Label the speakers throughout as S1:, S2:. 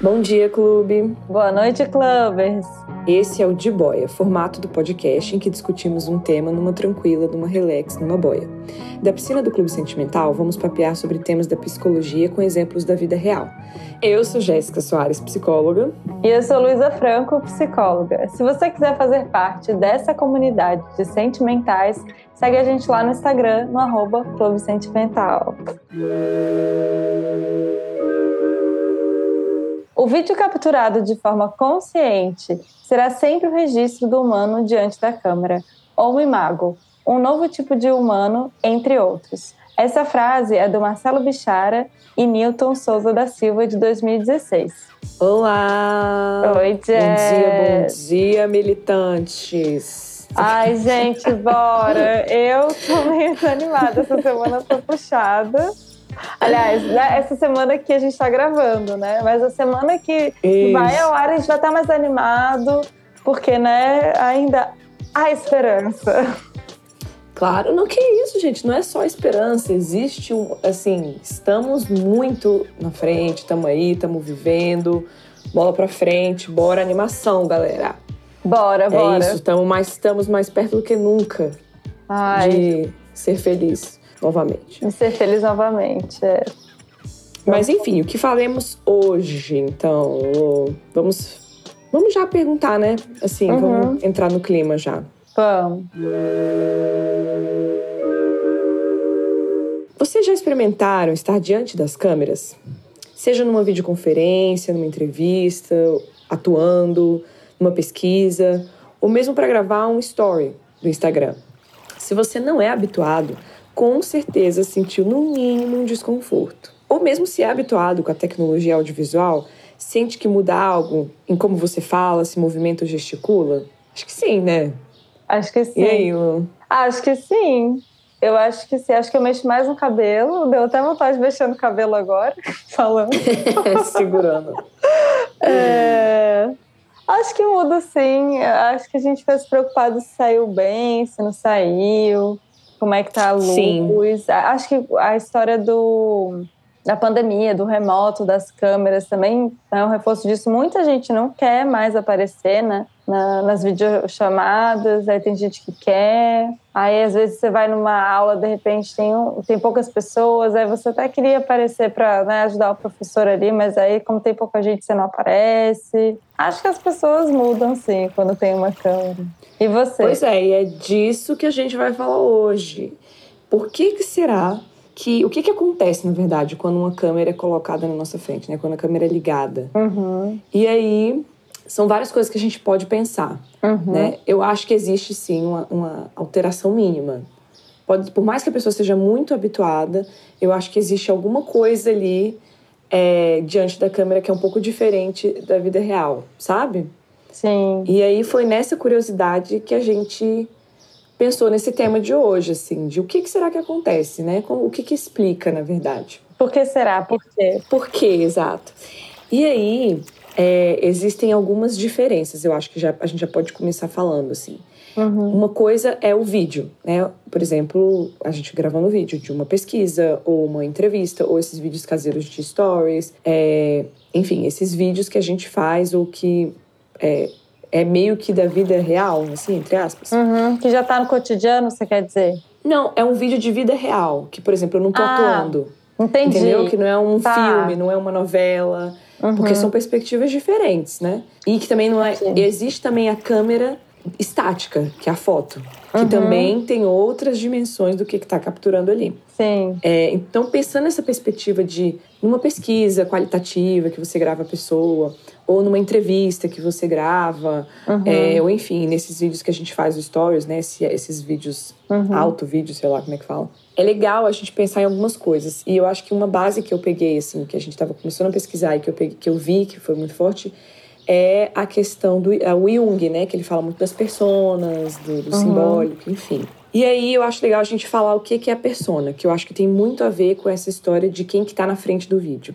S1: Bom dia, clube.
S2: Boa noite, clubbers.
S1: Esse é o De Boia, formato do podcast em que discutimos um tema numa tranquila, numa relax, numa boia. Da piscina do Clube Sentimental, vamos papear sobre temas da psicologia com exemplos da vida real. Eu sou Jéssica Soares, psicóloga.
S2: E eu sou Luísa Franco, psicóloga. Se você quiser fazer parte dessa comunidade de sentimentais, segue a gente lá no Instagram, no arroba Clube Sentimental. O vídeo capturado de forma consciente será sempre o registro do humano diante da câmera, ou o imago, um novo tipo de humano, entre outros. Essa frase é do Marcelo Bichara e Newton Souza da Silva, de 2016.
S1: Olá!
S2: Oi, Jess.
S1: Bom dia, bom dia, militantes!
S2: Ai, gente, bora! Eu tô meio desanimada, essa semana tô puxada. Aliás, né, essa semana que a gente está gravando, né? Mas a semana que Isso. vai ao ar a gente vai estar mais animado, porque, né, ainda há esperança.
S1: Claro, não que isso, gente, não é só esperança, existe um, assim, estamos muito na frente, estamos aí, estamos vivendo, bola pra frente, bora animação, galera.
S2: Bora,
S1: é
S2: bora.
S1: É isso, estamos mais, estamos mais perto do que nunca
S2: Ai.
S1: de ser feliz novamente.
S2: E ser feliz novamente, é.
S1: Mas enfim, o que faremos hoje, então? Vamos, vamos já perguntar, né? Assim, uhum. vamos entrar no clima já.
S2: Vamos.
S1: Vocês já experimentaram estar diante das câmeras? Seja numa videoconferência, numa entrevista, atuando, numa pesquisa, ou mesmo para gravar um story do Instagram. Se você não é habituado, com certeza sentiu no mínimo um desconforto. Ou mesmo se é habituado com a tecnologia audiovisual, sente que muda algo em como você fala, se movimenta ou gesticula? Acho que sim, né?
S2: Acho que sim.
S1: E aí, Lu?
S2: Acho que sim. Eu acho que sim. Acho que eu mexo mais no cabelo. Deu até vontade de mexer no cabelo agora, falando.
S1: Segurando.
S2: É... Acho que muda sim. Acho que a gente fica se preocupado se saiu bem, se não saiu como é que tá a luz. Sim. Acho que a história do, da pandemia, do remoto, das câmeras também é um reforço disso. Muita gente não quer mais aparecer, né? Na, nas videochamadas, aí tem gente que quer. Aí às vezes você vai numa aula, de repente tem, um, tem poucas pessoas, aí você até queria aparecer para né, ajudar o professor ali, mas aí como tem pouca gente você não aparece. Acho que as pessoas mudam sim quando tem uma câmera. E você?
S1: Pois é, e é disso que a gente vai falar hoje. Por que, que será que. O que, que acontece, na verdade, quando uma câmera é colocada na nossa frente, né? Quando a câmera é ligada.
S2: Uhum.
S1: E aí. São várias coisas que a gente pode pensar,
S2: uhum.
S1: né? Eu acho que existe sim uma, uma alteração mínima. Pode, por mais que a pessoa seja muito habituada, eu acho que existe alguma coisa ali é, diante da câmera que é um pouco diferente da vida real, sabe?
S2: Sim.
S1: E aí foi nessa curiosidade que a gente pensou nesse tema de hoje, assim, de o que, será que acontece, né? O que, que explica, na verdade.
S2: Por que será? Por quê?
S1: Por quê, exato. E aí, é, existem algumas diferenças, eu acho que já, a gente já pode começar falando, assim.
S2: Uhum.
S1: Uma coisa é o vídeo, né? Por exemplo, a gente gravando vídeo de uma pesquisa, ou uma entrevista, ou esses vídeos caseiros de stories, é, enfim, esses vídeos que a gente faz ou que é, é meio que da vida real, assim, entre aspas.
S2: Uhum, que já tá no cotidiano, você quer dizer?
S1: Não, é um vídeo de vida real, que, por exemplo, eu não tô ah, atuando.
S2: Entendi.
S1: Entendeu? Que não é um tá. filme, não é uma novela. Uhum. Porque são perspectivas diferentes, né? E que também não é. Sim. Existe também a câmera estática, que é a foto. Que uhum. também tem outras dimensões do que está capturando ali.
S2: Sim.
S1: É, então, pensando nessa perspectiva de numa pesquisa qualitativa que você grava a pessoa, ou numa entrevista que você grava,
S2: uhum.
S1: é, ou enfim, nesses vídeos que a gente faz os stories, né? Esse, esses vídeos,
S2: uhum.
S1: alto vídeo, sei lá como é que fala. É legal a gente pensar em algumas coisas. E eu acho que uma base que eu peguei, assim, que a gente estava começando a pesquisar e que eu, peguei, que eu vi que foi muito forte, é a questão do é o Jung, né? Que ele fala muito das personas, do, do uhum. simbólico, enfim. E aí eu acho legal a gente falar o que, que é a persona, que eu acho que tem muito a ver com essa história de quem que tá na frente do vídeo.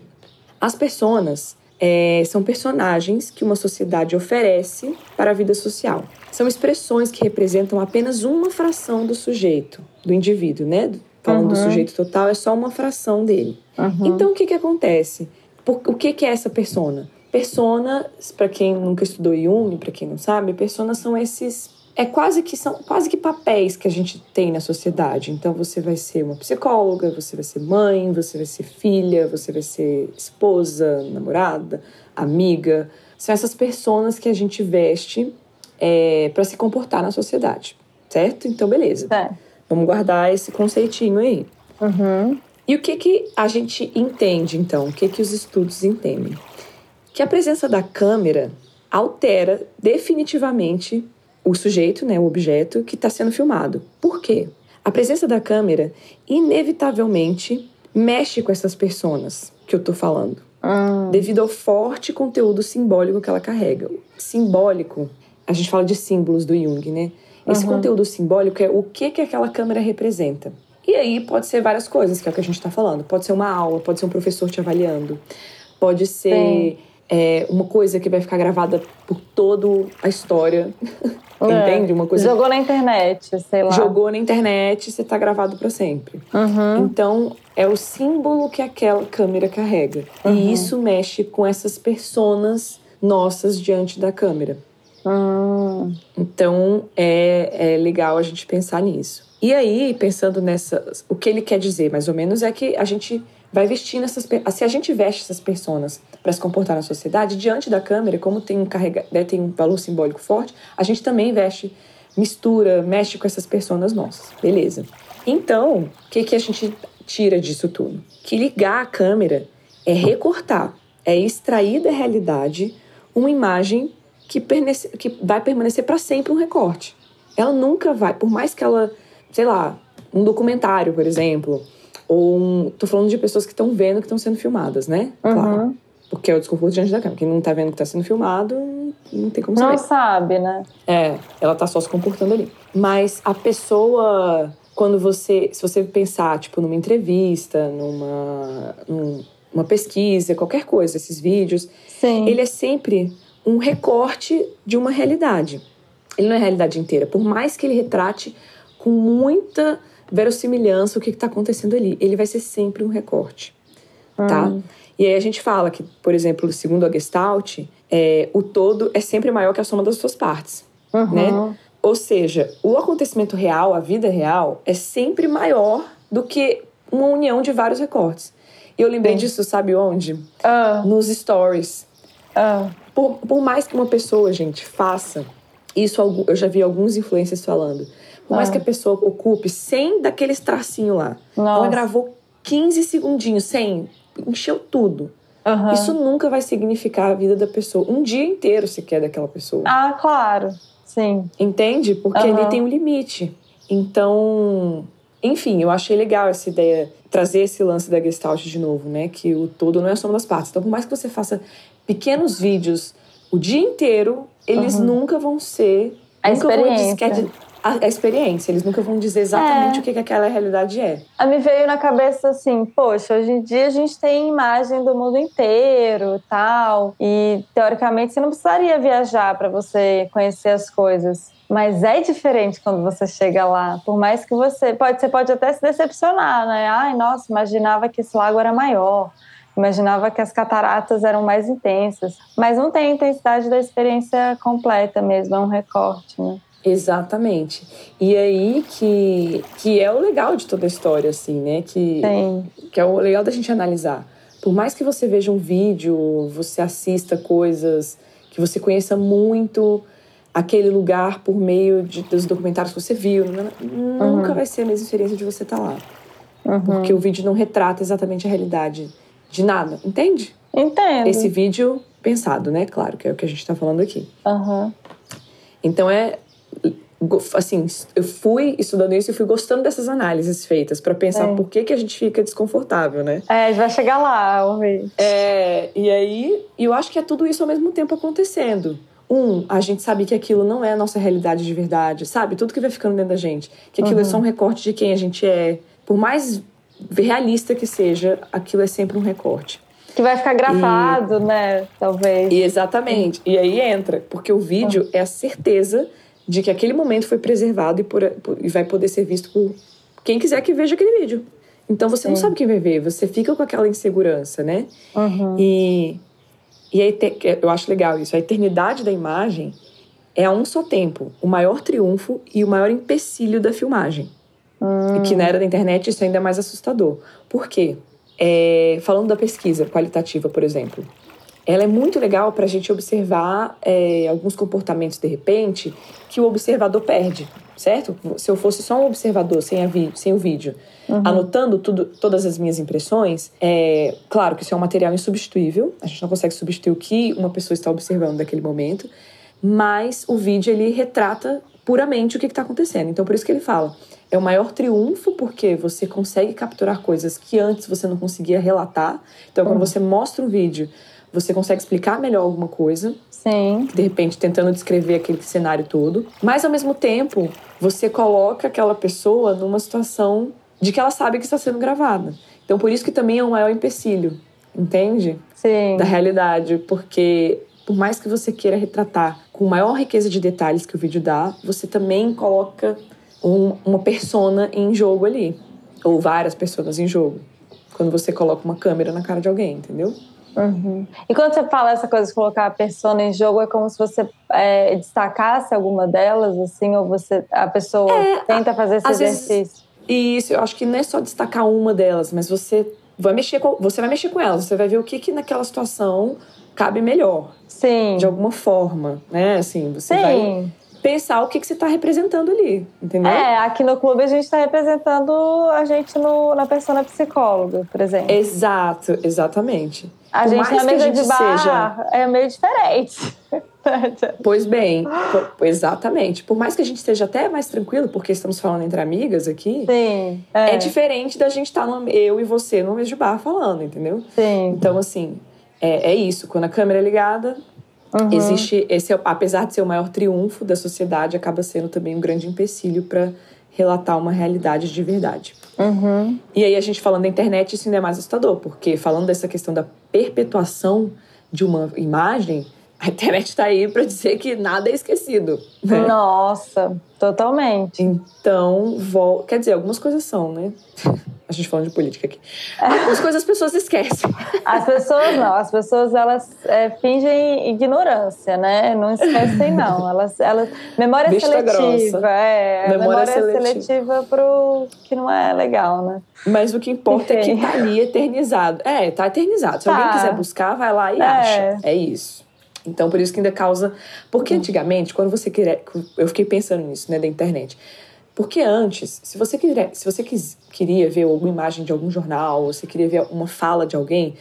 S1: As personas é, são personagens que uma sociedade oferece para a vida social. São expressões que representam apenas uma fração do sujeito, do indivíduo, né? Falando uhum. do sujeito total, é só uma fração dele. Uhum. Então, o que, que acontece? Por, o que, que é essa persona? Persona, para quem nunca estudou Jung, para quem não sabe, personas são esses é quase que são quase que papéis que a gente tem na sociedade. Então você vai ser uma psicóloga, você vai ser mãe, você vai ser filha, você vai ser esposa, namorada, amiga. São essas pessoas que a gente veste é, para se comportar na sociedade, certo? Então beleza. É. Vamos guardar esse conceitinho aí.
S2: Uhum.
S1: E o que que a gente entende então? O que que os estudos entendem? Que a presença da câmera altera definitivamente o sujeito, né, o objeto que está sendo filmado. Por quê? A presença da câmera inevitavelmente mexe com essas personas que eu estou falando,
S2: ah.
S1: devido ao forte conteúdo simbólico que ela carrega. Simbólico, a gente fala de símbolos do Jung, né? Esse uhum. conteúdo simbólico é o que que aquela câmera representa. E aí pode ser várias coisas, que é o que a gente está falando. Pode ser uma aula, pode ser um professor te avaliando, pode ser é, uma coisa que vai ficar gravada por toda a história. É. Entende? Uma coisa.
S2: Jogou na internet, sei lá.
S1: Jogou na internet, você tá gravado para sempre.
S2: Uhum.
S1: Então, é o símbolo que aquela câmera carrega. Uhum. E isso mexe com essas personas nossas diante da câmera.
S2: Uhum.
S1: Então, é, é legal a gente pensar nisso. E aí, pensando nessa. O que ele quer dizer, mais ou menos, é que a gente vai vestindo essas se a gente veste essas pessoas para se comportar na sociedade diante da câmera como tem um carrega, né, tem um valor simbólico forte a gente também veste mistura mexe com essas pessoas nossas beleza? Então o que que a gente tira disso tudo? Que ligar a câmera é recortar é extrair da realidade uma imagem que, que vai permanecer para sempre um recorte. Ela nunca vai por mais que ela sei lá um documentário por exemplo ou um, tô falando de pessoas que estão vendo que estão sendo filmadas, né?
S2: Uhum.
S1: Claro. Porque é o desconforto diante da câmera. Quem não tá vendo que tá sendo filmado, não tem como saber.
S2: Não sabe, né?
S1: É, ela tá só se comportando ali. Mas a pessoa, quando você. Se você pensar, tipo, numa entrevista, numa. numa pesquisa, qualquer coisa, esses vídeos,
S2: Sim.
S1: ele é sempre um recorte de uma realidade. Ele não é a realidade inteira. Por mais que ele retrate com muita verossimilhança o que está acontecendo ali. Ele vai ser sempre um recorte, tá?
S2: Hum.
S1: E aí a gente fala que, por exemplo, segundo a Gestalt, é, o todo é sempre maior que a soma das suas partes,
S2: uhum.
S1: né? Ou seja, o acontecimento real, a vida real, é sempre maior do que uma união de vários recortes. E eu lembrei Sim. disso, sabe onde?
S2: Uh.
S1: Nos stories.
S2: Uh.
S1: Por, por mais que uma pessoa, gente, faça isso, eu já vi alguns influencers falando por mais ah. que a pessoa ocupe 100 daqueles tracinhos lá, Nossa. ela gravou 15 segundinhos, 100, encheu tudo.
S2: Uhum.
S1: Isso nunca vai significar a vida da pessoa. Um dia inteiro se quer daquela pessoa.
S2: Ah, claro. Sim.
S1: Entende? Porque uhum. ali tem um limite. Então, enfim, eu achei legal essa ideia, trazer esse lance da Gestalt de novo, né? Que o todo não é a soma das partes. Então, por mais que você faça pequenos vídeos o dia inteiro, eles uhum. nunca vão ser.
S2: A
S1: nunca
S2: experiência.
S1: Vão a, a experiência. Eles nunca vão dizer exatamente é. o que, que aquela realidade é.
S2: A me veio na cabeça assim, poxa, hoje em dia a gente tem imagem do mundo inteiro tal. E teoricamente você não precisaria viajar para você conhecer as coisas. Mas é diferente quando você chega lá. Por mais que você pode, você pode até se decepcionar, né? Ai, nossa, imaginava que esse lago era maior. Imaginava que as cataratas eram mais intensas, mas não tem a intensidade da experiência completa mesmo, é um recorte, né?
S1: Exatamente. E aí que, que é o legal de toda a história, assim, né? Que, que é o legal da gente analisar. Por mais que você veja um vídeo, você assista coisas, que você conheça muito aquele lugar por meio de, dos documentários que você viu, uhum. nunca vai ser a mesma experiência de você estar tá lá.
S2: Uhum.
S1: Porque o vídeo não retrata exatamente a realidade de nada, entende?
S2: Entendo.
S1: Esse vídeo pensado, né? Claro, que é o que a gente está falando aqui.
S2: Uhum.
S1: Então é assim, eu fui estudando isso e fui gostando dessas análises feitas para pensar é. por que, que a gente fica desconfortável, né?
S2: É, a gente vai chegar lá, ouvir.
S1: É, e aí, eu acho que é tudo isso ao mesmo tempo acontecendo. Um, a gente sabe que aquilo não é a nossa realidade de verdade, sabe? Tudo que vai ficando dentro da gente. Que aquilo é uhum. é só um recorte de quem a gente é. Por mais realista que seja, aquilo é sempre um recorte.
S2: Que vai ficar gravado, e... né? Talvez.
S1: E exatamente. E aí entra, porque o vídeo é a certeza de que aquele momento foi preservado e, por, por, e vai poder ser visto por quem quiser que veja aquele vídeo. Então você Sim. não sabe quem vai ver, você fica com aquela insegurança, né? Uhum. E, e aí eu acho legal isso. A eternidade da imagem é a um só tempo o maior triunfo e o maior empecilho da filmagem. Hum. E que na era da internet isso ainda é mais assustador. Por quê? É, falando da pesquisa qualitativa, por exemplo, ela é muito legal para a gente observar é, alguns comportamentos, de repente, que o observador perde, certo? Se eu fosse só um observador sem, a sem o vídeo, uhum. anotando tudo, todas as minhas impressões, é claro que isso é um material insubstituível, a gente não consegue substituir o que uma pessoa está observando naquele momento, mas o vídeo ele retrata puramente o que está acontecendo. Então, por isso que ele fala é o maior triunfo porque você consegue capturar coisas que antes você não conseguia relatar. Então, quando uhum. você mostra um vídeo, você consegue explicar melhor alguma coisa.
S2: Sim.
S1: De repente, tentando descrever aquele cenário todo. Mas, ao mesmo tempo, você coloca aquela pessoa numa situação de que ela sabe que está sendo gravada. Então, por isso que também é o maior empecilho, entende?
S2: Sim.
S1: Da realidade. Porque, por mais que você queira retratar com maior riqueza de detalhes que o vídeo dá, você também coloca um, uma persona em jogo ali. Ou várias pessoas em jogo. Quando você coloca uma câmera na cara de alguém, entendeu?
S2: Uhum. E quando você fala essa coisa de colocar a persona em jogo, é como se você é, destacasse alguma delas, assim, ou você a pessoa é, tenta fazer esse exercício? Vezes,
S1: isso, eu acho que não é só destacar uma delas, mas você vai mexer com, você vai mexer com elas, você vai ver o que, que naquela situação cabe melhor.
S2: Sim.
S1: De alguma forma, né? Assim, você Sim. vai pensar o que, que você está representando ali, entendeu?
S2: É, aqui no clube a gente está representando a gente no, na persona psicóloga, por exemplo.
S1: Exato, exatamente.
S2: A por gente na mesa de bar seja... é meio diferente.
S1: pois bem, exatamente. Por mais que a gente esteja até mais tranquilo, porque estamos falando entre amigas aqui,
S2: Sim,
S1: é. é diferente da gente estar, tá no, eu e você, no mesa de bar falando, entendeu?
S2: Sim.
S1: Então, assim, é, é isso. Quando a câmera é ligada, Uhum. Existe esse, apesar de ser o maior triunfo da sociedade, acaba sendo também um grande empecilho para relatar uma realidade de verdade.
S2: Uhum.
S1: E aí a gente falando da internet, isso ainda é mais assustador, porque falando dessa questão da perpetuação de uma imagem, a internet está aí para dizer que nada é esquecido. Né?
S2: Nossa, totalmente.
S1: Então, vol... quer dizer, algumas coisas são, né? A gente falando de política aqui. Algumas coisas as pessoas esquecem.
S2: As pessoas não, as pessoas elas é, fingem ignorância, né? Não esquecem, não. Elas, elas, memória Vista seletiva, grossa. é. Memória, memória seletiva. seletiva pro que não é legal, né?
S1: Mas o que importa Enfim. é que tá ali eternizado. É, tá eternizado. Se tá. alguém quiser buscar, vai lá e é. acha. É isso. Então, por isso que ainda causa. Porque hum. antigamente, quando você queria. Eu fiquei pensando nisso, né, da internet. Porque antes, se você, queria, se você quis, queria ver alguma imagem de algum jornal, ou você queria ver uma fala de alguém,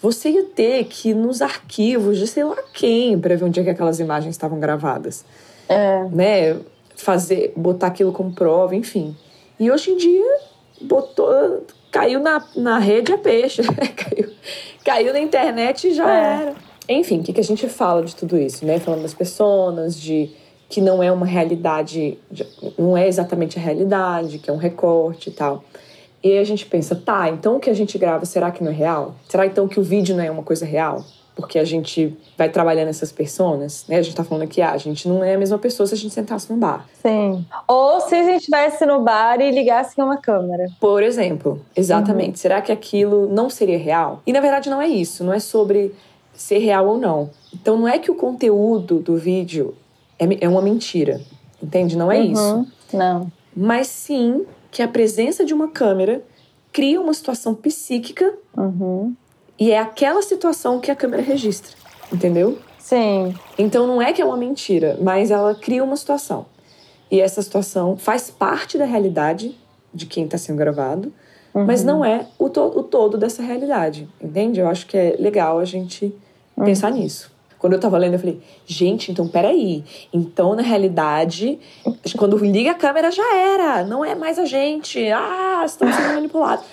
S1: você ia ter que ir nos arquivos de sei lá quem para ver onde é que aquelas imagens estavam gravadas.
S2: É.
S1: Né? Fazer, botar aquilo como prova, enfim. E hoje em dia, botou, caiu na, na rede a peixe. caiu, caiu na internet e já é. era. Enfim, o que, que a gente fala de tudo isso, né? Falando das pessoas, de que não é uma realidade, não é exatamente a realidade, que é um recorte e tal. E a gente pensa, tá, então o que a gente grava, será que não é real? Será então que o vídeo não é uma coisa real? Porque a gente vai trabalhando essas pessoas, né? A gente tá falando aqui, ah, a gente não é a mesma pessoa se a gente sentasse num bar.
S2: Sim. Ou se a gente estivesse no bar e ligasse uma câmera.
S1: Por exemplo, exatamente. Uhum. Será que aquilo não seria real? E na verdade não é isso, não é sobre ser real ou não. Então não é que o conteúdo do vídeo é, é uma mentira. Entende? Não é
S2: uhum,
S1: isso.
S2: Não.
S1: Mas sim que a presença de uma câmera cria uma situação psíquica
S2: uhum.
S1: e é aquela situação que a câmera registra. Entendeu?
S2: Sim.
S1: Então não é que é uma mentira, mas ela cria uma situação. E essa situação faz parte da realidade de quem está sendo gravado, uhum. mas não é o, to o todo dessa realidade. Entende? Eu acho que é legal a gente uhum. pensar nisso. Quando eu tava lendo, eu falei, gente, então peraí. Então, na realidade, quando liga a câmera já era. Não é mais a gente. Ah, estamos sendo manipulados.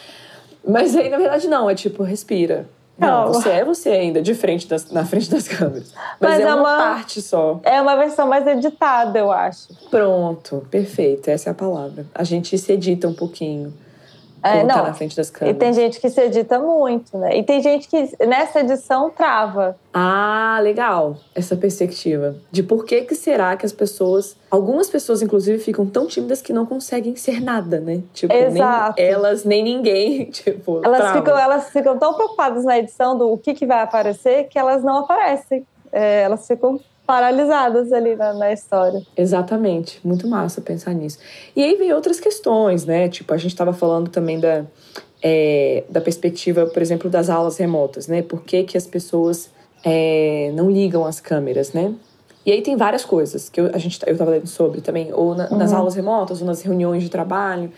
S1: Mas aí, na verdade, não. É tipo, respira. Não, não, você é você ainda, de frente das, na frente das câmeras. Mas, Mas é, é uma, uma, parte só.
S2: É uma versão mais editada, eu acho.
S1: Pronto, perfeito. Essa é a palavra. A gente se edita um pouquinho é, não, na frente das câmeras.
S2: E tem gente que se edita muito, né? E tem gente que nessa edição trava.
S1: Ah, legal. Essa perspectiva. De por que que será que as pessoas. Algumas pessoas, inclusive, ficam tão tímidas que não conseguem ser nada, né? Tipo, Exato. nem elas, nem ninguém. Tipo,
S2: elas ficam, elas ficam tão preocupadas na edição do o que, que vai aparecer que elas não aparecem. É, elas ficam paralisadas ali na, na, história.
S1: Exatamente, muito massa pensar nisso. E aí vem outras questões, né? Tipo, a gente estava falando também da, é, da perspectiva, por exemplo, das aulas remotas, né? Por que, que as pessoas é, não ligam as câmeras, né? E aí tem várias coisas que eu, a gente, eu estava lendo sobre também, ou na, uhum. nas aulas remotas, ou nas reuniões de trabalho.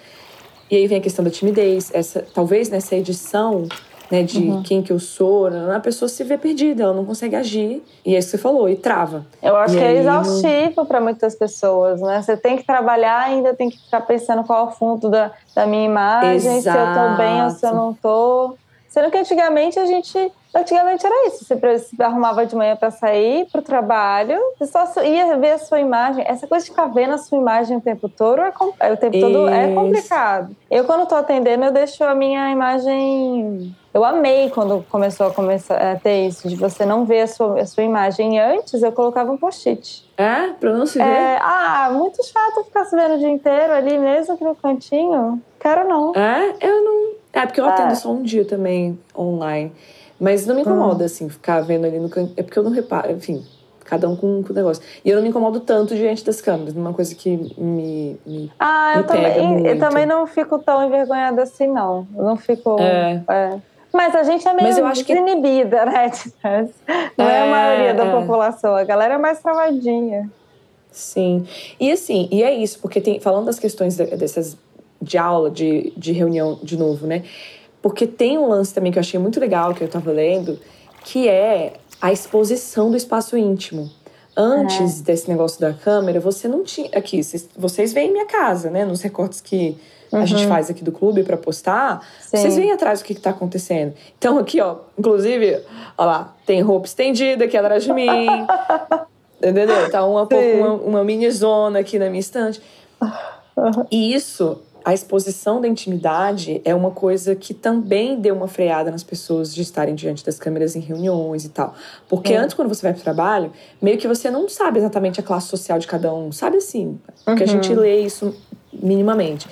S1: E aí vem a questão da timidez, essa, talvez nessa edição né, de uhum. quem que eu sou, a pessoa se vê perdida, ela não consegue agir. E é isso que você falou, e trava.
S2: Eu acho e que é exaustivo não... para muitas pessoas, né? Você tem que trabalhar ainda tem que ficar pensando qual é o fundo da, da minha imagem, Exato. se eu tô bem ou se eu não tô. Sendo que antigamente a gente Antigamente era isso. Você se arrumava de manhã para sair para o trabalho, você só ia ver a sua imagem. Essa coisa de ficar vendo a sua imagem o tempo todo é, o tempo todo é complicado. Eu, quando estou atendendo, eu deixo a minha imagem. Eu amei quando começou a, começar a ter isso, de você não ver a sua, a sua imagem. Antes, eu colocava um post-it.
S1: É? Pra não se ver? É,
S2: ah, muito chato ficar se vendo o dia inteiro ali, mesmo aqui no cantinho. Quero não.
S1: É? Eu não. É, porque eu é. atendo só um dia também online. Mas não me incomoda, ah. assim, ficar vendo ali no canto. É porque eu não reparo, enfim, cada um com, com o negócio. E eu não me incomodo tanto diante das câmeras, uma coisa que me, me
S2: Ah,
S1: me
S2: eu, também, eu também não fico tão envergonhada assim, não. Eu não fico. É. é. Mas a gente é meio Mas eu acho desinibida, que... né? Não é, é a maioria da é. população, a galera é mais travadinha.
S1: Sim. E assim, e é isso, porque tem, falando das questões dessas de aula, de, de reunião de novo, né? Porque tem um lance também que eu achei muito legal, que eu estava lendo, que é a exposição do espaço íntimo. Antes é. desse negócio da câmera, você não tinha. Aqui, vocês, vocês veem minha casa, né? Nos recortes que uhum. a gente uhum. faz aqui do clube para postar, Sim. vocês veem atrás o que, está acontecendo. Então, aqui, ó, inclusive, ó lá, tem roupa estendida aqui atrás de mim. entendeu? Tá uma, uma, uma mini zona aqui na minha estante. E isso a exposição da intimidade é uma coisa que também deu uma freada nas pessoas de estarem diante das câmeras em reuniões e tal. Porque é. antes, quando você vai para o trabalho, meio que você não sabe exatamente a classe social de cada um. Sabe assim? Porque uhum. a gente lê isso minimamente.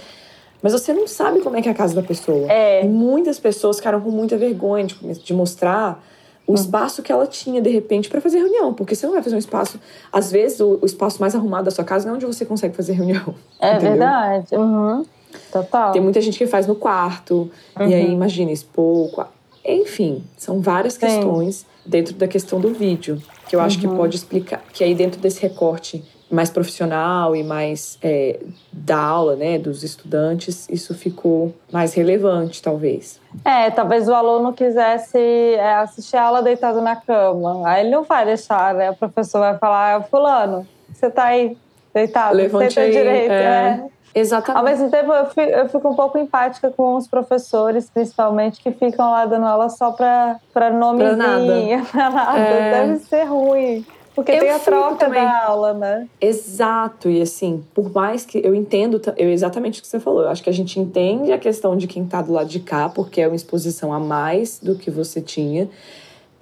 S1: Mas você não sabe como é que é a casa da pessoa.
S2: É.
S1: E muitas pessoas ficaram com muita vergonha de, de mostrar o espaço que ela tinha, de repente, para fazer reunião. Porque você não vai fazer um espaço. Às vezes, o, o, espaço mais arrumado da sua casa não é onde você consegue fazer reunião.
S2: É entendeu? verdade. Uhum. Total.
S1: Tem muita gente que faz no quarto, uhum. e aí uhum. imagina expor. Enfim, são várias Sim. questões dentro da questão do vídeo, que eu acho uhum. que pode explicar. Que aí dentro desse recorte mais profissional e mais é, da aula, né, dos estudantes, isso ficou mais relevante, talvez.
S2: É, talvez o aluno quisesse é, assistir a aula deitado na cama. Aí ele não vai deixar, né? O professor vai falar, fulano, você tá aí deitado,
S1: Levante aí, direito. É. é. Exatamente.
S2: Ao mesmo tempo, eu fico, eu fico, um pouco empática com os professores, principalmente, que ficam lá dando aula só para nomezinho. Pra nada. pra nada. É... Deve ser ruim. Porque eu tem a troca também. da aula, né?
S1: Exato. E assim, por mais que eu entendo eu, exatamente o que você falou. Eu acho que a gente entende a questão de quem tá do lado de cá, porque é uma exposição a mais do que você tinha.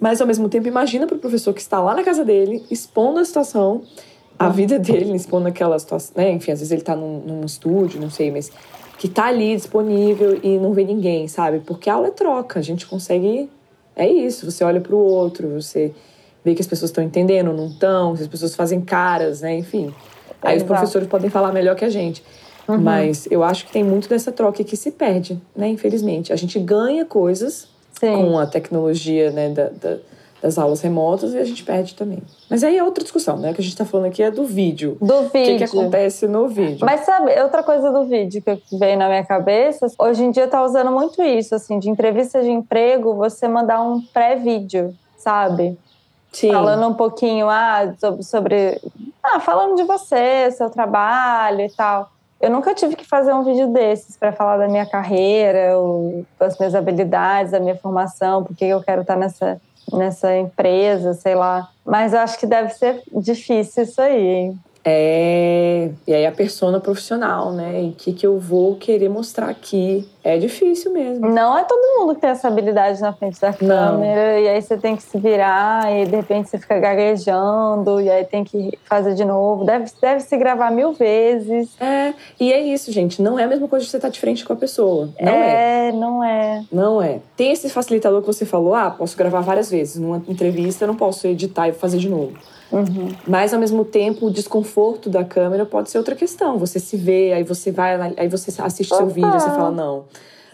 S1: Mas ao mesmo tempo, imagina para o professor que está lá na casa dele, expondo a situação a vida dele expondo aquela situação, né? Enfim, às vezes ele tá num, num estúdio, não sei, mas que tá ali disponível e não vê ninguém, sabe? Porque a aula é troca, a gente consegue. É isso, você olha para o outro, você vê que as pessoas estão entendendo, não estão, as pessoas fazem caras, né? Enfim. Aí os professores podem falar melhor que a gente. Uhum. Mas eu acho que tem muito dessa troca que se perde, né? Infelizmente. A gente ganha coisas Sim. com a tecnologia, né? Da, da, das aulas remotas e a gente perde também. Mas aí é outra discussão, né? O que a gente está falando aqui é do vídeo.
S2: Do vídeo. O
S1: que, que acontece no vídeo.
S2: Mas sabe, outra coisa do vídeo que veio na minha cabeça, hoje em dia tá usando muito isso, assim, de entrevista de emprego, você mandar um pré-vídeo, sabe? Sim. Falando um pouquinho ah, sobre. Ah, falando de você, seu trabalho e tal. Eu nunca tive que fazer um vídeo desses para falar da minha carreira, ou das minhas habilidades, da minha formação, porque eu quero estar nessa nessa empresa, sei lá. Mas eu acho que deve ser difícil isso aí. Hein?
S1: É, e aí a persona profissional, né? E o que, que eu vou querer mostrar aqui. É difícil mesmo.
S2: Não é todo mundo que tem essa habilidade na frente da câmera, Não. e aí você tem que se virar, e de repente você fica gaguejando, e aí tem que fazer de novo. Deve, deve se gravar mil vezes.
S1: É, e é isso, gente. Não é a mesma coisa de você estar de frente com a pessoa. Não é.
S2: É, não é.
S1: Não é. Tem esse facilitador que você falou, ah, posso gravar várias vezes. Numa entrevista eu não posso editar e fazer de novo. Uhum. Mas ao mesmo tempo, o desconforto da câmera pode ser outra questão. Você se vê, aí você vai, aí você assiste Opa. seu vídeo, você fala, não.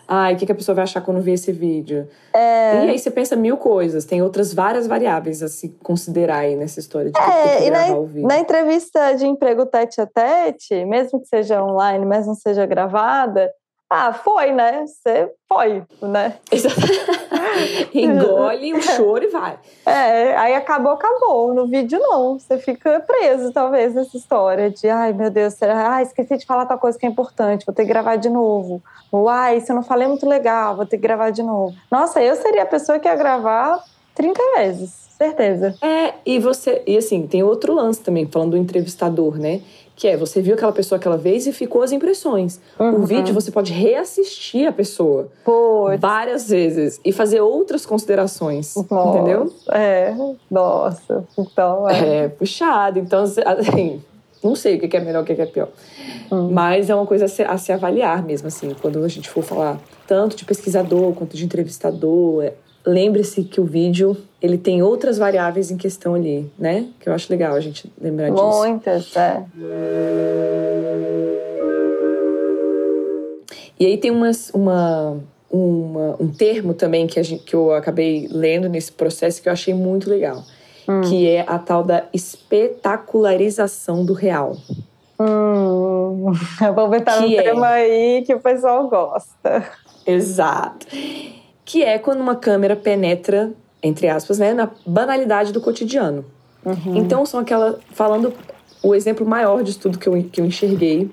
S1: Ai, o que, que a pessoa vai achar quando vê esse vídeo? É... E aí você pensa mil coisas, tem outras várias variáveis a se considerar aí nessa história de
S2: é, e na, o vídeo. Na entrevista de emprego tete a tete, mesmo que seja online, mas não seja gravada, ah, foi, né? Você foi, né?
S1: Engole um choro e vai.
S2: É, aí acabou, acabou. No vídeo, não. Você fica preso, talvez, nessa história de ai, meu Deus, será? Ah, esqueci de falar tal coisa que é importante, vou ter que gravar de novo. Ou ai, se eu não falei muito legal, vou ter que gravar de novo. Nossa, eu seria a pessoa que ia gravar 30 vezes, certeza.
S1: É, e você. E assim, tem outro lance também, falando do entrevistador, né? Que é você viu aquela pessoa aquela vez e ficou as impressões. Uhum. O vídeo você pode reassistir a pessoa Puts. várias vezes e fazer outras considerações, nossa, entendeu?
S2: É, nossa, então
S1: é. é puxado, então assim, não sei o que é melhor, o que é pior. Uhum. Mas é uma coisa a se, a se, avaliar mesmo, assim, quando a gente for falar tanto de pesquisador quanto de entrevistador, é, lembre-se que o vídeo ele tem outras variáveis em questão ali, né? Que eu acho legal a gente lembrar
S2: disso.
S1: Muitas,
S2: é.
S1: E aí tem umas, uma, uma, um termo também que, a gente, que eu acabei lendo nesse processo que eu achei muito legal, hum. que é a tal da espetacularização do real.
S2: Hum, vou botar um é... tema aí que o pessoal gosta.
S1: Exato que é quando uma câmera penetra, entre aspas, né, na banalidade do cotidiano. Uhum. Então, são aquela. Falando o exemplo maior de tudo que eu, que eu enxerguei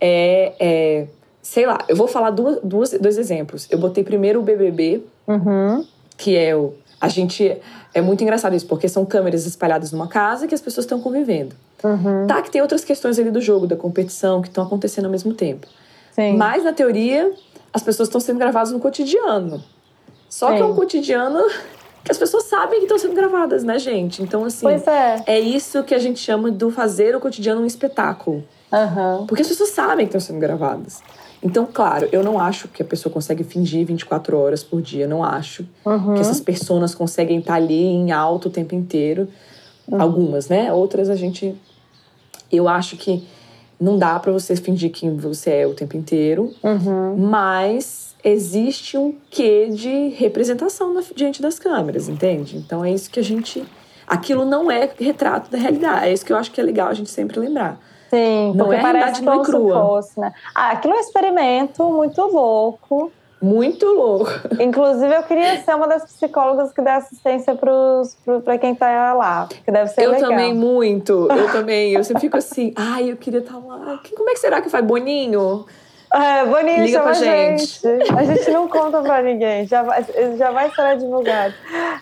S1: é, é sei lá, eu vou falar duas, duas, dois exemplos. Eu botei primeiro o BBB, uhum. que é o. A gente. É muito engraçado isso, porque são câmeras espalhadas numa casa que as pessoas estão convivendo. Uhum. Tá, que tem outras questões ali do jogo, da competição, que estão acontecendo ao mesmo tempo. Sim. Mas, na teoria, as pessoas estão sendo gravadas no cotidiano. Só Sim. que é um cotidiano que as pessoas sabem que estão sendo gravadas, né, gente? Então, assim,
S2: é.
S1: é. isso que a gente chama do fazer o cotidiano um espetáculo.
S2: Uhum.
S1: Porque as pessoas sabem que estão sendo gravadas. Então, claro, eu não acho que a pessoa consegue fingir 24 horas por dia. Não acho uhum. que essas pessoas conseguem estar ali em alto o tempo inteiro. Uhum. Algumas, né? Outras a gente. Eu acho que não dá para você fingir quem você é o tempo inteiro.
S2: Uhum.
S1: Mas existe um quê de representação na, diante das câmeras, entende? Então é isso que a gente. Aquilo não é retrato da realidade. É isso que eu acho que é legal a gente sempre lembrar.
S2: Sim, não é parece não é crua. Fosse, né? Ah, aquilo é um experimento muito louco.
S1: Muito louco.
S2: Inclusive, eu queria ser uma das psicólogas que dá assistência para quem tá lá. Que deve ser
S1: eu
S2: legal.
S1: também, muito. Eu também. Eu sempre fico assim, ai, eu queria estar tá lá. Como é que será que faz? Boninho?
S2: É, Boninho Liga chama a gente. gente. A gente não conta pra ninguém, já vai, já vai ser divulgado.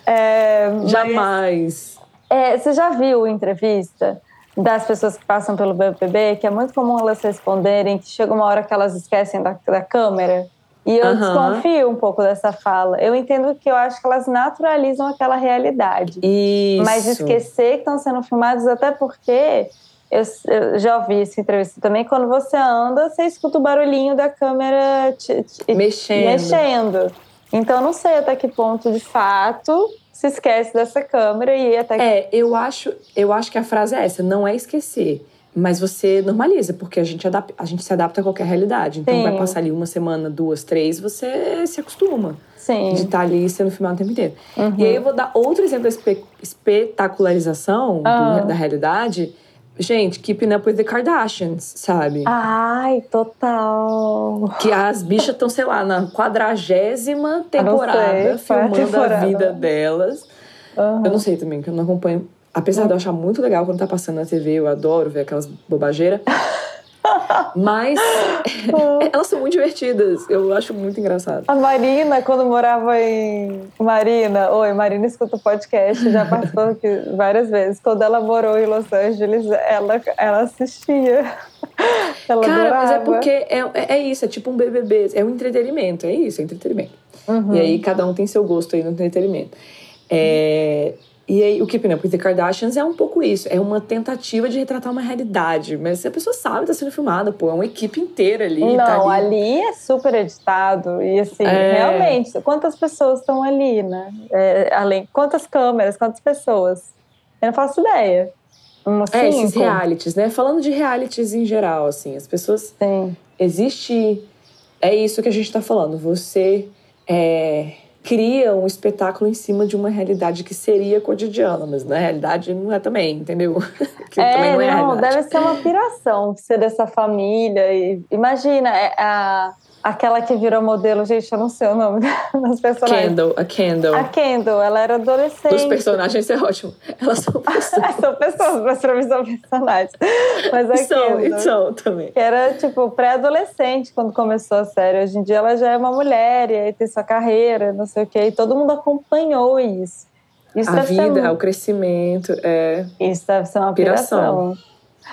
S2: É,
S1: Jamais.
S2: é, você já viu entrevista das pessoas que passam pelo BBB, que é muito comum elas responderem que chega uma hora que elas esquecem da, da câmera? E eu uhum. desconfio um pouco dessa fala. Eu entendo que eu acho que elas naturalizam aquela realidade.
S1: Isso.
S2: Mas esquecer que estão sendo filmados, até porque eu, eu, já ouvi essa entrevista também. Quando você anda, você escuta o barulhinho da câmera te, te,
S1: mexendo.
S2: mexendo. Então, não sei até que ponto, de fato, se esquece dessa câmera e até que...
S1: É, eu acho, eu acho que a frase é essa, não é esquecer. Mas você normaliza, porque a gente, adapta, a gente se adapta a qualquer realidade. Então, Sim. vai passar ali uma semana, duas, três, você se acostuma.
S2: Sim.
S1: De estar ali sendo filmado o tempo inteiro. Uhum. E aí, eu vou dar outro exemplo da espetacularização uhum. do, da realidade Gente, Keeping Up with the Kardashians, sabe?
S2: Ai, total.
S1: Que as bichas estão, sei lá, na quadragésima temporada, sei, filmando temporada. a vida delas. Uhum. Eu não sei também, que eu não acompanho. Apesar uhum. de eu achar muito legal quando tá passando na TV, eu adoro ver aquelas bobageiras. Mas elas são muito divertidas. Eu acho muito engraçado.
S2: A Marina, quando morava em. Marina, oi, Marina escuta o podcast, já participou aqui várias vezes. Quando ela morou em Los Angeles, ela, ela assistia. Ela
S1: Cara,
S2: adorava.
S1: mas é porque é, é isso, é tipo um BBB, é um entretenimento, é isso, é entretenimento.
S2: Uhum.
S1: E aí cada um tem seu gosto aí no entretenimento. É, e aí o Keeping Up with the Kardashians é um pouco isso, é uma tentativa de retratar uma realidade, mas a pessoa sabe que tá sendo filmada, pô, é uma equipe inteira ali.
S2: Não,
S1: tá ali.
S2: ali é super editado. E assim,
S1: É.
S2: realmente, quantas pessoas estão ali, né? É, além, quantas câmeras, quantas pessoas? Eu não faço ideia. Uma
S1: É, esses
S2: cinco?
S1: realities, né? Falando de realities em geral, assim, as pessoas
S2: Sim.
S1: existe. É isso que a gente está falando. Você é, cria um espetáculo em cima de uma realidade que seria cotidiana, mas na realidade não é também, entendeu? que também não é realidade.
S2: deve ser uma piração ser dessa família. E, imagina, é a, aquela que virou modelo, gente, eu não sei o nome das personagens.
S1: Kendall, a Kendall.
S2: A Kendall, ela era adolescente.
S1: Os personagens é ótimo. Elas são pessoas.
S2: são pessoas, mas pra mim são personagens. Mas a
S1: são,
S2: Kendall,
S1: e são também.
S2: que era, tipo, pré-adolescente quando começou a série. Hoje em dia ela já é uma mulher e aí tem sua carreira, não sei o quê. E todo mundo acompanhou isso. Isso
S1: A
S2: ser
S1: vida,
S2: mu-
S1: o crescimento, é.
S2: Isso deve ser uma
S1: piração.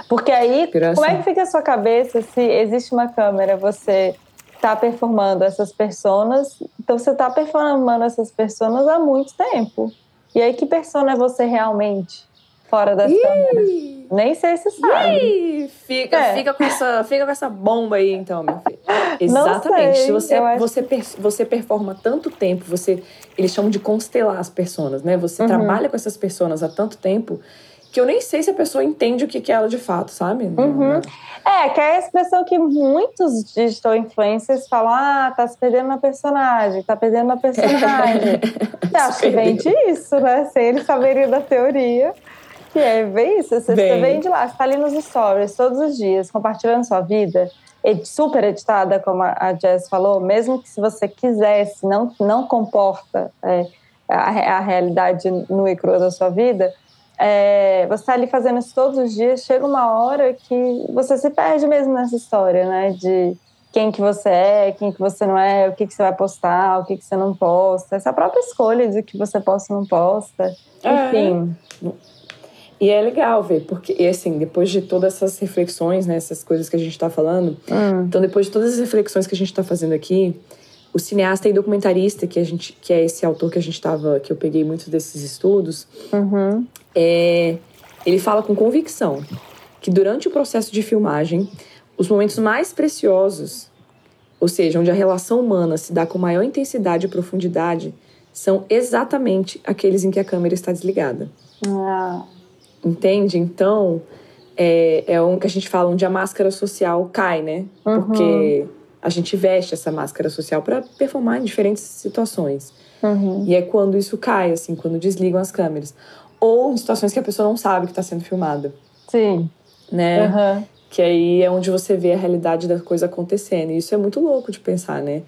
S2: Porque aí,
S1: Piração.
S2: como é que fica a sua cabeça se existe uma câmera, você está performando essas personas, então você está performando essas personas há muito tempo. E aí, que persona é você realmente fora das câmeras?
S1: Ih,
S2: Nem sei se sabe.
S1: ih, fica,
S2: É.
S1: fica, com essa, fica com essa bomba aí, então, meu filho. Exatamente.
S2: sei,
S1: Se você,
S2: acho-
S1: você, você performa tanto tempo, você eles chamam de constelar as personas, né? Você
S2: Uhum.
S1: trabalha com essas pessoas há tanto tempo que eu nem sei se a pessoa entende o que que é ela de fato, sabe?
S2: Uhum. É, que é a expressão que muitos digital influencers falam: ah, tá se perdendo na personagem, tá perdendo na personagem. Eu acho que vem disso, né? Sem eles saberem da teoria. Que é, vem isso. Você, você
S1: Vem.
S2: vem de lá, você tá ali nos stories todos os dias, compartilhando sua vida, super editada, como a a Jess falou, mesmo que se você quisesse, não, não comporta é, a, a realidade nua e crua da sua vida, é, você está ali fazendo isso todos os dias, chega uma hora que você se perde mesmo nessa história, né? De quem que você é, quem que você não é, o que, que você vai postar, o que, que você não posta, essa própria escolha de que você posta ou não posta.
S1: É.
S2: Enfim.
S1: E é legal ver, porque, assim, depois de todas essas reflexões, né, essas coisas que a gente tá falando,
S2: Hum.
S1: então depois de todas as reflexões que a gente tá fazendo aqui, o cineasta e documentarista, que a gente, que é esse autor que a gente tava, que eu peguei muitos desses estudos,
S2: Uhum.
S1: é, ele fala com convicção que durante o processo de filmagem, os momentos mais preciosos, ou seja, onde a relação humana se dá com maior intensidade e profundidade, são exatamente aqueles em que a câmera está desligada.
S2: Ah,
S1: Entende? Então, é, é um que a gente fala onde a máscara social cai, né?
S2: Uhum.
S1: Porque a gente veste essa máscara social para performar em diferentes situações.
S2: uhum.
S1: E é quando isso cai, assim, quando desligam as câmeras. Ou em situações que a pessoa não sabe que está sendo filmada,
S2: Sim.
S1: né?
S2: Uhum.
S1: Que aí é onde você vê a realidade da coisa acontecendo. E isso é muito louco de pensar, né?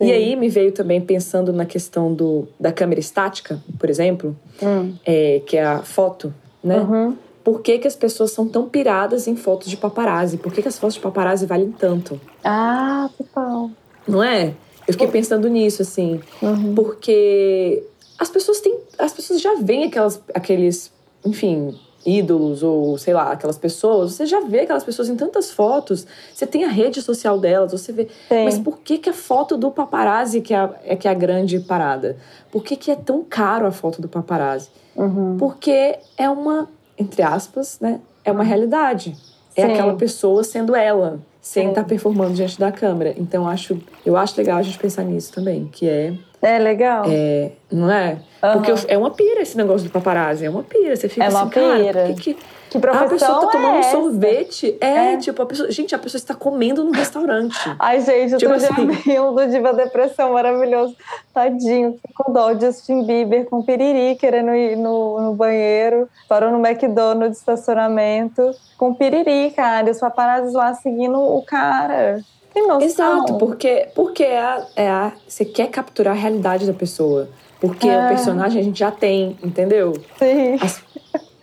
S1: E
S2: Sim.
S1: aí me veio também pensando na questão do, da câmera estática, por exemplo,
S2: Hum.
S1: é, que é a foto, né?
S2: Uhum.
S1: Por que, que as pessoas são tão piradas em fotos de paparazzi? Por que, que as fotos de paparazzi valem tanto?
S2: Ah, total.
S1: Não é? Eu fiquei pensando nisso, assim.
S2: Uhum.
S1: Porque as pessoas têm. As pessoas já veem aquelas, aqueles, enfim, ídolos ou sei lá, aquelas pessoas. Você já vê aquelas pessoas em tantas fotos. Você tem a rede social delas, você vê.
S2: Sim.
S1: Mas por que, que a foto do paparazzi que é a, é que é a grande parada? Por que, que é tão caro a foto do paparazzi?
S2: Uhum.
S1: Porque é uma, entre aspas, né? É uma realidade. É
S2: Sim.
S1: aquela pessoa sendo ela, sem
S2: Sim.
S1: estar performando diante da câmera. Então acho, eu acho legal a gente pensar nisso também, que é,
S2: É legal.
S1: é não é? Porque
S2: Aham.
S1: é uma pira esse negócio do paparazzi, é uma pira. Você fica
S2: É
S1: assim, cara, por que, que
S2: Que
S1: a
S2: profissão
S1: pessoa tá tomando
S2: é
S1: um
S2: essa?
S1: sorvete? É,
S2: É.
S1: tipo, a pessoa, gente, a pessoa está comendo num restaurante.
S2: Ai, gente,
S1: Tipo
S2: outro dia
S1: assim.
S2: vi um do Diva Depressão maravilhoso. Tadinho, com dó. Justin Bieber com piriri querendo ir no, no banheiro. Parou no McDonald's estacionamento com piriri, cara. E os paparazzi lá seguindo o cara. Tem noção.
S1: Exato, porque, porque é a, é a- você quer capturar a realidade da pessoa. Porque
S2: É.
S1: o personagem a gente já tem, entendeu?
S2: Sim.
S1: As-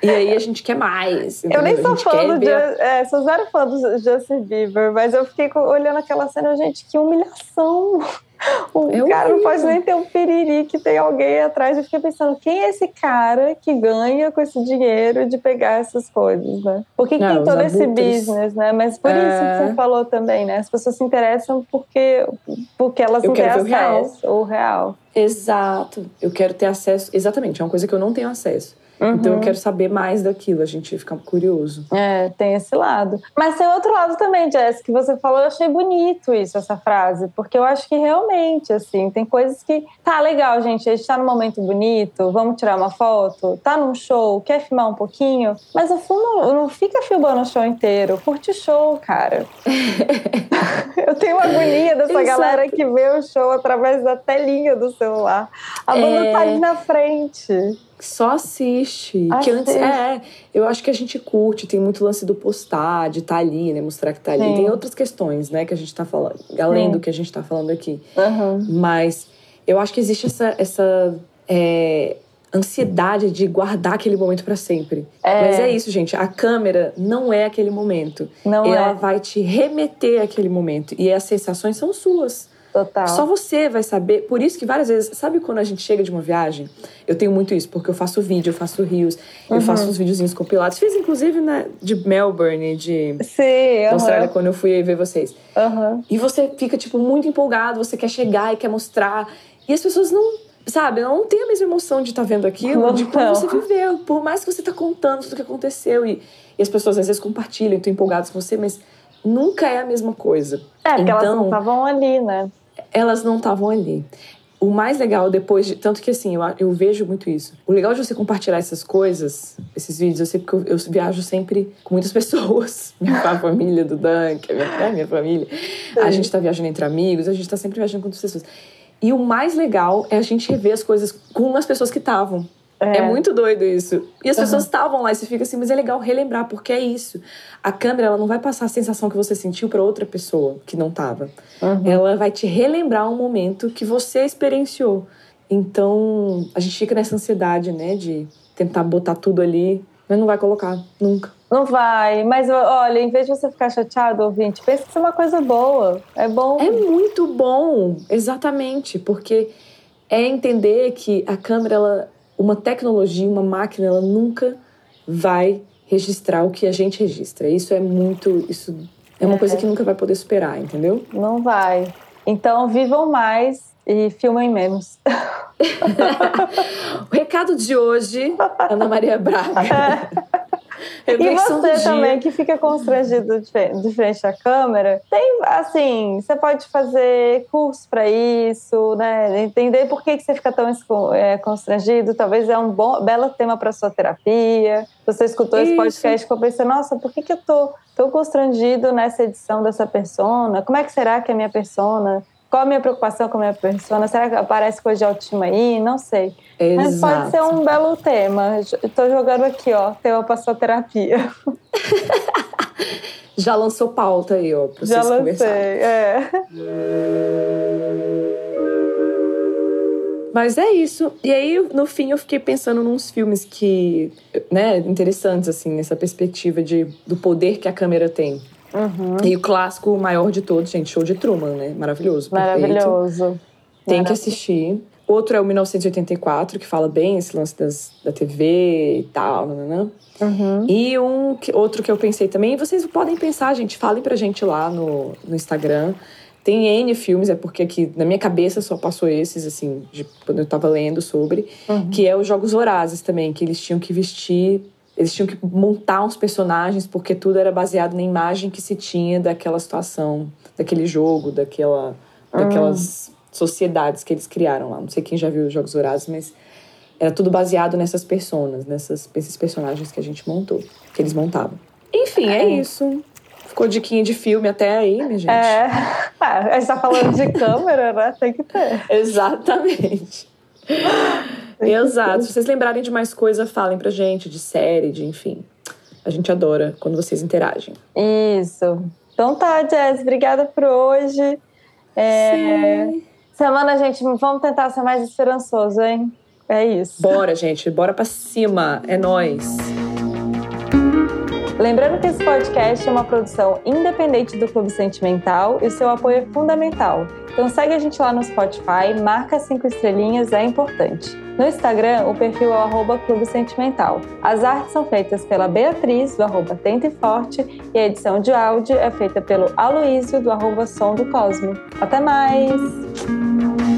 S1: E aí a gente quer mais.
S2: Entendeu? Eu nem sou fã do ver... é, sou zero fã do Justin Bieber, mas eu fiquei olhando aquela cena, gente, que humilhação. O é cara não pode nem ter um piriri que tem alguém atrás. Eu fiquei pensando, quem é esse cara que ganha com esse dinheiro de pegar essas coisas, né? Por que, que tem todo esse business, né? Mas por é... isso que você falou também, né? As pessoas se interessam porque, porque elas eu não têm acesso. O real. real.
S1: Exato. Eu quero ter acesso. Exatamente, é uma coisa que eu não tenho acesso. Uhum. Então eu uhum. quero saber mais daquilo, a gente fica curioso.
S2: É, tem esse lado. Mas tem outro lado também, Jess, que você falou, eu achei bonito isso, essa frase, porque eu acho que realmente, assim, tem coisas que. Tá legal, gente, a gente tá num momento bonito, vamos tirar uma foto, tá num show, quer filmar um pouquinho, mas no fundo não fica filmando o show inteiro, curte o show, cara. eu tenho uma agonia dessa Exato. galera que vê o show através da telinha do celular. A banda é... tá ali na frente
S1: só assiste. Que antes, é, eu acho que a gente curte, tem muito lance do postar, de estar tá ali, né? Mostrar que tá ali. Sim. Tem outras questões, né, que a gente tá falando, além Sim. do que a gente tá falando aqui. Uhum. Mas eu acho que existe essa, essa é, ansiedade de guardar aquele momento para sempre. É. Mas é isso, gente. A câmera não é aquele momento. Não Ela é. vai te remeter àquele momento. E as sensações são suas.
S2: Total.
S1: Só você vai saber. Por isso que várias vezes, sabe quando a gente chega de uma viagem? Eu tenho muito isso, porque eu faço vídeo, eu faço rios, uhum. eu faço uns videozinhos compilados. Fiz inclusive né, de Melbourne, de
S2: Sim,
S1: Austrália, quando eu fui ver vocês.
S2: Uhum.
S1: E você fica, tipo, muito empolgado, você quer chegar e quer mostrar. E as pessoas não sabe, não tem a mesma emoção de estar tá vendo aquilo, não, de como você viveu. Por mais que você está contando tudo o que aconteceu e, e, as pessoas às vezes compartilham, estão empolgadas com você, mas nunca é a mesma coisa.
S2: É, porque então, elas não estavam ali, né?
S1: Elas não estavam ali. O mais legal depois de. Tanto que assim, eu, eu vejo muito isso. O legal de você compartilhar essas coisas, esses vídeos, eu sei porque eu, eu viajo sempre com muitas pessoas. Minha família do Dan, que é minha, é minha família. Sim. A gente tá viajando entre amigos, a gente tá sempre viajando com outras pessoas. E o mais legal é a gente rever as coisas com as pessoas que estavam. É. é. muito doido isso. E as uhum. pessoas estavam lá e você fica assim, mas é legal relembrar, porque é isso. A câmera ela não vai passar a sensação que você sentiu para outra pessoa que não estava. Uhum. Ela vai te relembrar um momento que você experienciou. Então, a gente fica nessa ansiedade, né, de tentar botar tudo ali, mas não vai colocar, nunca.
S2: Não vai, mas olha, em vez de você ficar chateado, ouvinte, pensa que isso é uma coisa boa. É bom.
S1: É muito bom, exatamente, porque é entender que a câmera, ela uma tecnologia, uma máquina, ela nunca vai registrar o que a gente registra. Isso é muito. Isso é uma é. coisa que nunca vai poder superar, entendeu?
S2: Não vai. Então, vivam mais e filmem menos.
S1: o recado de hoje, Ana Maria Braga.
S2: e você também, que fica constrangido de frente à câmera, tem, assim, você pode fazer curso para isso, né? Entender por que, que você fica tão é, constrangido. Talvez é um bom, belo tema para sua terapia. Você escutou isso. esse podcast e ficou pensando, nossa, por que, que eu tô tão constrangido nessa edição dessa persona? Como é que será que é a minha persona? Qual a minha preocupação com a minha persona? Será que aparece coisa de autoestima aí? Não sei. Exato. Mas pode ser um belo tema. Estou jogando aqui, ó, tema para sua terapia.
S1: Já lançou pauta aí, ó, para vocês Já lancei,
S2: é.
S1: Mas é isso. E aí, no fim, eu fiquei pensando nos filmes que, né, interessantes, assim, nessa perspectiva de, do poder que a câmera tem.
S2: Uhum.
S1: E o clássico maior de todos, gente, Show de Truman, né? Maravilhoso.
S2: Maravilhoso.
S1: Tem que assistir. Outro é o 1984, que fala bem esse lance das, da TV e tal, né?
S2: Uhum.
S1: E um, outro que eu pensei também, vocês podem pensar, gente, falem pra gente lá no, no Instagram. Tem N filmes, é porque aqui na minha cabeça só passou esses, assim, de, quando eu tava lendo sobre, uhum. que é os Jogos Vorazes também, que eles tinham que vestir eles tinham que montar uns personagens porque tudo era baseado na imagem que se tinha daquela situação, daquele jogo, daquela, daquelas hum. sociedades que eles criaram lá. Não sei quem já viu os Jogos Vorazes, mas era tudo baseado nessas personas, nessas, nesses personagens que a gente montou, que eles montavam. Enfim, é, é isso. Ficou diquinha de filme até aí, minha gente.
S2: É. Ah, a gente tá falando de câmera, né? Tem que ter.
S1: Exatamente. Exato. Se vocês lembrarem de mais coisa, falem pra gente, de série, de enfim. A gente adora quando vocês interagem.
S2: Isso. Então tá, Jess, obrigada por hoje. É... Sim. Semana, gente, vamos tentar ser mais esperançoso, hein? É isso.
S1: Bora, gente. Bora pra cima. É nós.
S2: Lembrando que esse podcast é uma produção independente do Clube Sentimental e o seu apoio é fundamental. Então segue a gente lá no Spotify, marca cinco estrelinhas, é importante. No Instagram, o perfil é o Clube Sentimental. As artes são feitas pela Beatriz, do arroba Tente Forte, e a edição de áudio é feita pelo Aloísio, do arroba Som do Cosmo. Até mais!